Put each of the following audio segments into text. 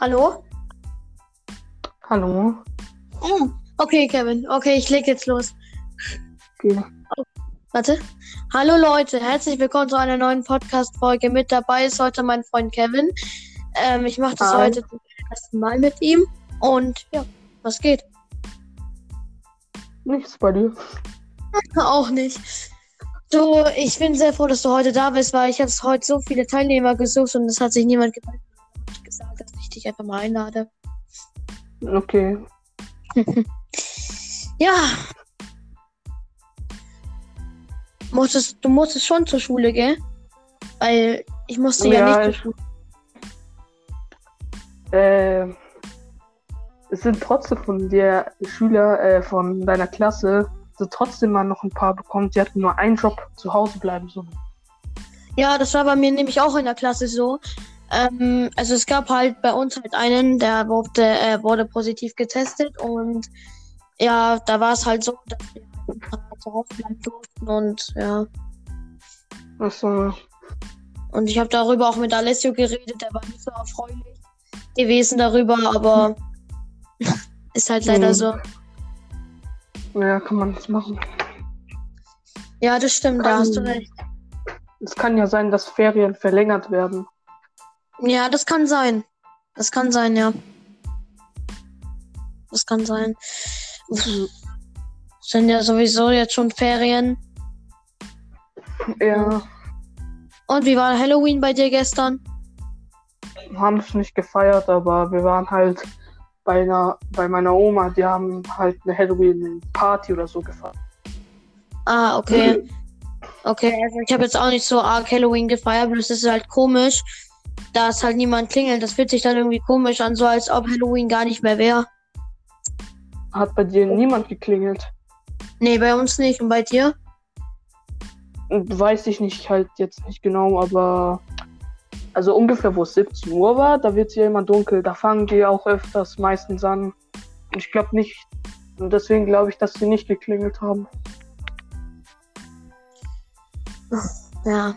Hallo? Hallo. Oh, okay, Kevin. Okay, ich leg jetzt los. Okay. Warte. Hallo Leute, herzlich willkommen zu einer neuen Podcast-Folge. Mit dabei ist heute mein Freund Kevin. Ähm, ich mache das Hi. heute zum ersten Mal mit ihm. Und ja, was geht? Nichts bei dir. Auch nicht. Du, ich bin sehr froh, dass du heute da bist, weil ich habe heute so viele Teilnehmer gesucht und es hat sich niemand gemeldet. Gesagt, dass ich dich einfach mal einlade. Okay. Ja. Musstest, du musstest schon zur Schule, gell? Weil ich musste ja, Ja, nicht zur ich- Äh, es sind trotzdem von der Schüler äh, von deiner Klasse, sind trotzdem mal noch ein paar bekommen. Die hatten nur einen Job, zu Hause bleiben sollen. Ja, das war bei mir nämlich auch in der Klasse so. Ähm, also es gab halt bei uns halt einen, der wurde, äh, wurde positiv getestet und ja, da war es halt so, dass wir zu Hause bleiben durften und ja. Achso, Und ich habe darüber auch mit Alessio geredet, der war nicht so erfreulich gewesen darüber, aber ist halt leider Mhm. so. ja, kann man das machen. Ja, das stimmt, da hast du recht. Es kann ja sein, dass Ferien verlängert werden. Ja, das kann sein. Das kann sein, ja. Das kann sein. Sind ja sowieso jetzt schon Ferien. Ja, Und wie war Halloween bei dir gestern? haben es nicht gefeiert, aber wir waren halt bei einer, bei meiner Oma, die haben halt eine Halloween-Party oder so gefeiert. Ah, okay. Okay, also ich habe jetzt auch nicht so arg Halloween gefeiert, bloß es ist halt komisch, dass halt niemand klingelt. Das fühlt sich dann irgendwie komisch an, so als ob Halloween gar nicht mehr wäre. Hat bei dir niemand geklingelt? Nee, bei uns nicht. Und bei dir? Weiß ich nicht halt jetzt nicht genau, aber also ungefähr wo es 17 Uhr war, da wird es ja immer dunkel. Da fangen die auch öfters meistens an. Und ich glaube nicht. Und deswegen glaube ich, dass sie nicht geklingelt haben. Ja.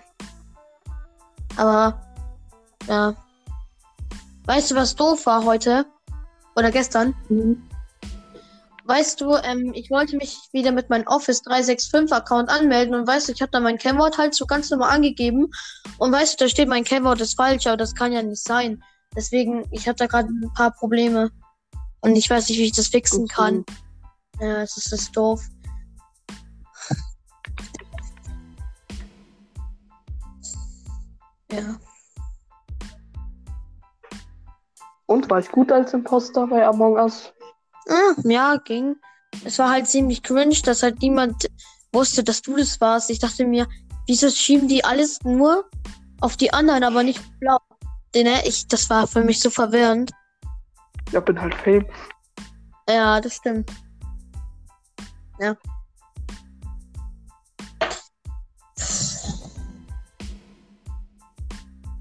Aber, ja. Weißt du, was doof war heute? Oder gestern? Weißt du, ähm, ich wollte mich wieder mit meinem Office 365 Account anmelden und weißt du, ich habe da mein Kennwort halt so ganz normal angegeben und weißt du, da steht mein Kennwort ist falsch, aber das kann ja nicht sein. Deswegen, ich habe da gerade ein paar Probleme und ich weiß nicht, wie ich das fixen kann. Ja, es ist das doof. Ja. Und war ich gut als Imposter bei Among Us? Ah, ja, ging. Es war halt ziemlich cringe, dass halt niemand wusste, dass du das warst. Ich dachte mir, wieso schieben die alles nur auf die anderen, aber nicht auf blau? Ne, ich, das war für mich so verwirrend. Ja, bin halt Fame. Ja, das stimmt. Ja.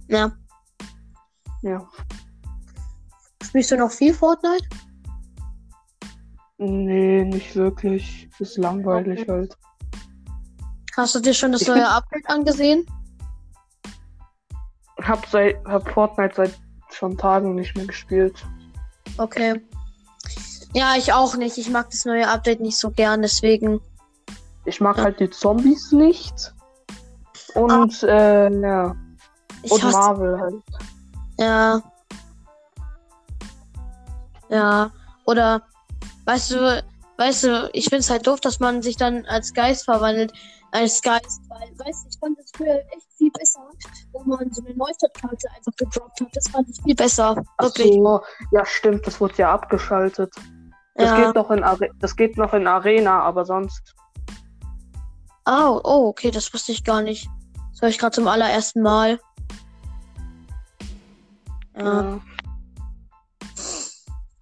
Ja. Ja. Spielst du noch viel Fortnite? Nee, nicht wirklich. Ist langweilig halt. Hast du dir schon das Ich neue Update angesehen? Hab seit hab Fortnite seit schon Tagen nicht mehr gespielt. Okay. Ja, ich auch nicht. Ich mag das neue Update nicht so gern, deswegen. Ich mag Ja. halt die Zombies nicht. Und äh, ja. Ich Und Marvel halt. Ja. Ja. Oder, weißt du, weißt du, ich find's halt doof, dass man sich dann als Geist verwandelt. Als Geist, weil, weißt du, ich fand das früher echt viel besser, wo man so eine Neustadtkarte einfach gedroppt hat. Das fand ich viel besser. Ach Wirklich. so, ja stimmt, das wurde ja abgeschaltet. Das, ja. geht noch in Are das geht noch in Arena, aber sonst. Oh, oh, okay, das wusste ich gar nicht. Das höre ich gerade zum allerersten Mal. Ja. Ja.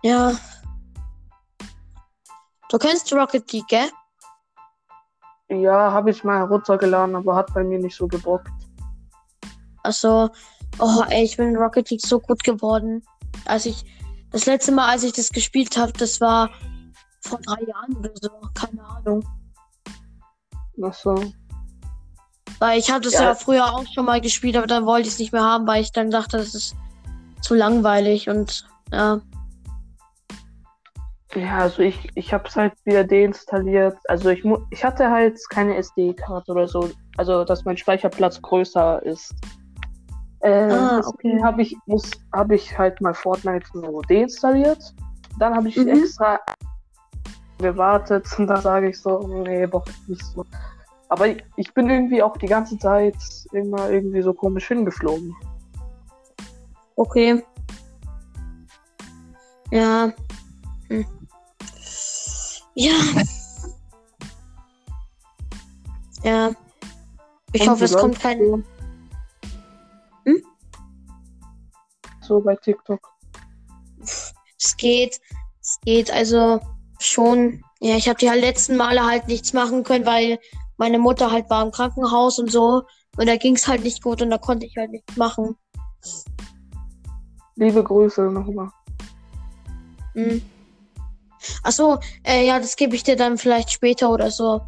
Ja. Du kennst Rocket League, gell? Ja, habe ich mal heruntergeladen, aber hat bei mir nicht so gebockt. Also, oh, ey, ich bin in Rocket League so gut geworden. Als ich, das letzte Mal, als ich das gespielt habe, das war vor drei Jahren oder so. Keine Ahnung. Ach so. Weil ich habe das Ja. ja. früher auch schon mal gespielt, aber dann wollte ich es nicht mehr haben, weil ich dann dachte, das ist zu langweilig und ja. Ja, also ich, ich habe es halt wieder deinstalliert. Also ich, ich hatte halt keine SD-Karte oder so. Also, dass mein Speicherplatz größer ist. Äh, ah, okay. habe ich, muss, habe ich halt mal Fortnite so deinstalliert. Dann habe ich mhm. extra gewartet und dann sage ich so, nee, doch nicht so. Aber ich, ich bin irgendwie auch die ganze Zeit immer irgendwie so komisch hingeflogen. Okay. Ja. Hm. Ja. Ja. Ich Und hoffe, es kommt kein. Hm? So bei TikTok. Es geht. Es geht also schon. Ja, ich habe die halt letzten Male halt nichts machen können, weil meine Mutter halt war im Krankenhaus und so. Und da ging es halt nicht gut und da konnte ich halt nichts machen. Liebe Grüße nochmal. Hm. Achso, äh, ja, das gebe ich dir dann vielleicht später oder so.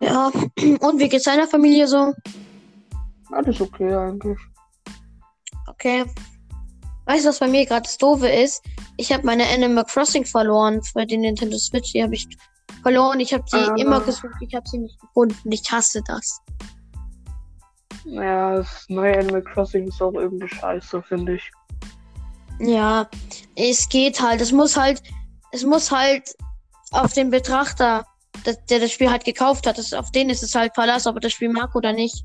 Ja, und wie geht's deiner Familie so? Alles okay eigentlich. Okay. Weißt du, was bei mir gerade das Doofe ist? Ich habe meine Animal Crossing verloren für die Nintendo Switch. Die habe ich verloren. Ich habe sie ah. immer gesucht. Ich habe sie nicht gefunden. Ich hasse das. Ja, das neue Animal Crossing ist auch irgendwie scheiße, finde ich. Ja, es geht halt. Es muss halt, es muss halt auf den Betrachter, der, der das Spiel halt gekauft hat, das, auf den ist es halt verlassen, ob er das Spiel mag oder nicht.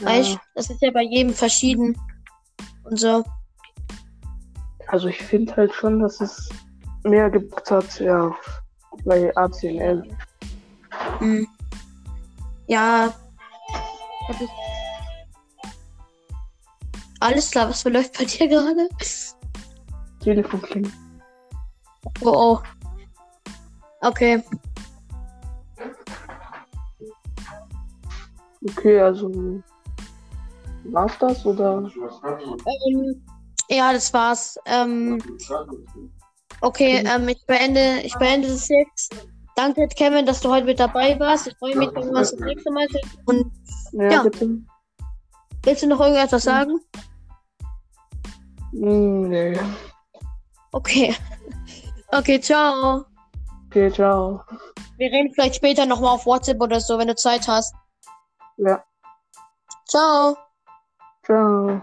Ja. Weißt das ist ja bei jedem verschieden. Und so. Also ich finde halt schon, dass es mehr gebucht hat, ja, bei ACNL. Hm. Ja. Alles klar, was verläuft bei dir gerade? Telefon klingelt. Oh, oh. Okay. Okay, also war's das oder? Ähm, ja, das war's. Ähm, okay, ähm, ich beende, ich beende das jetzt. Danke, Kevin, dass du heute mit dabei warst. Ich freue mich, wenn wir uns das nächste Mal sehen. Und ja, ja. Bitte. Willst du noch irgendetwas sagen? Hm, nee. Okay. Okay, ciao. Okay, ciao. Wir reden vielleicht später nochmal auf WhatsApp oder so, wenn du Zeit hast. Ja. Ciao. Ciao.